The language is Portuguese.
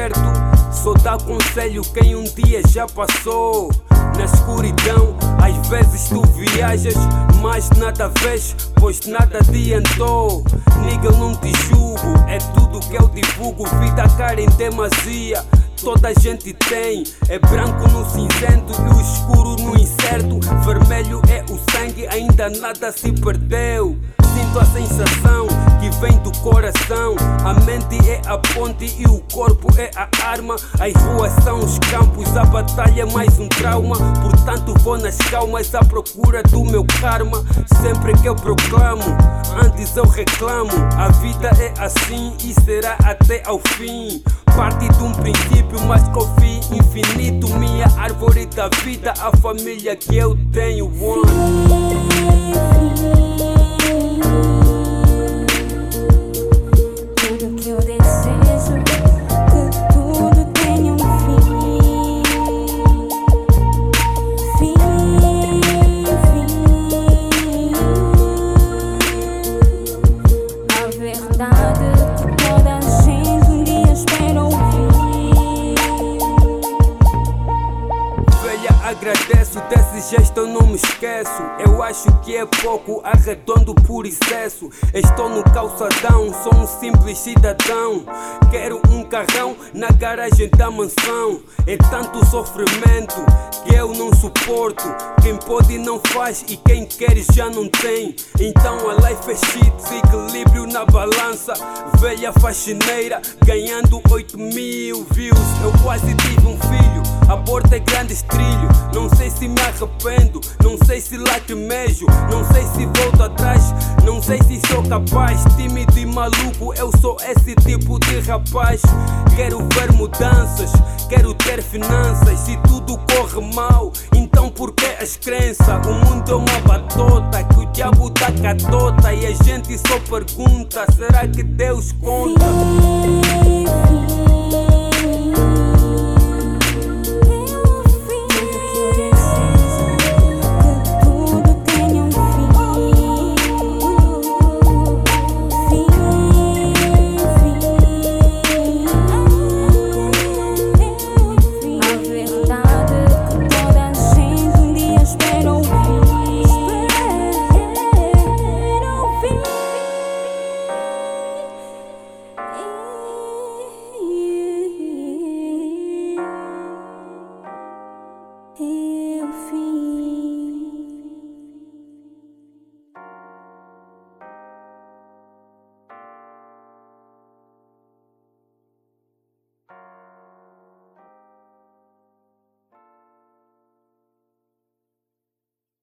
certo. Só dá conselho quem um dia já passou. Na escuridão, às vezes tu viajas, mas nada vês, pois nada adiantou. Nigga, não te julgo, é tudo que eu divulgo. Vida cara em demasia, toda a gente tem. É branco no cinzento e o escuro no incerto. Vermelho é o sangue, ainda nada se perdeu. Sinto a sensação vem do coração. A mente é a ponte e o corpo é a arma. As ruas são os campos, a batalha é mais um trauma. Portanto, vou nas calmas à procura do meu karma. Sempre que eu proclamo, antes eu reclamo. A vida é assim e será até ao fim. Parte de um princípio, mas com fim infinito. Minha árvore da vida, a família que eu tenho. Agradeço, desse gesto eu não me esqueço. Eu acho que é pouco, arredondo por excesso. Estou no calçadão, sou um simples cidadão. Quero um carrão na garagem da mansão. É tanto sofrimento que eu não suporto. Quem pode não faz e quem quer já não tem. Então a life é shit, equilíbrio na balança. Velha faxineira ganhando 8 mil views. Eu quase tive um filho, aborto é grande estrilho. Não sei se me arrependo, não sei se lá te mejo, não sei se volto atrás, não sei se sou capaz. Tímido e maluco, eu sou esse tipo de rapaz. Quero ver mudanças, quero ter finanças. Se tudo corre mal, então por que as crenças? O mundo é uma batota que diabo dá catota e a gente só pergunta: será que Deus conta?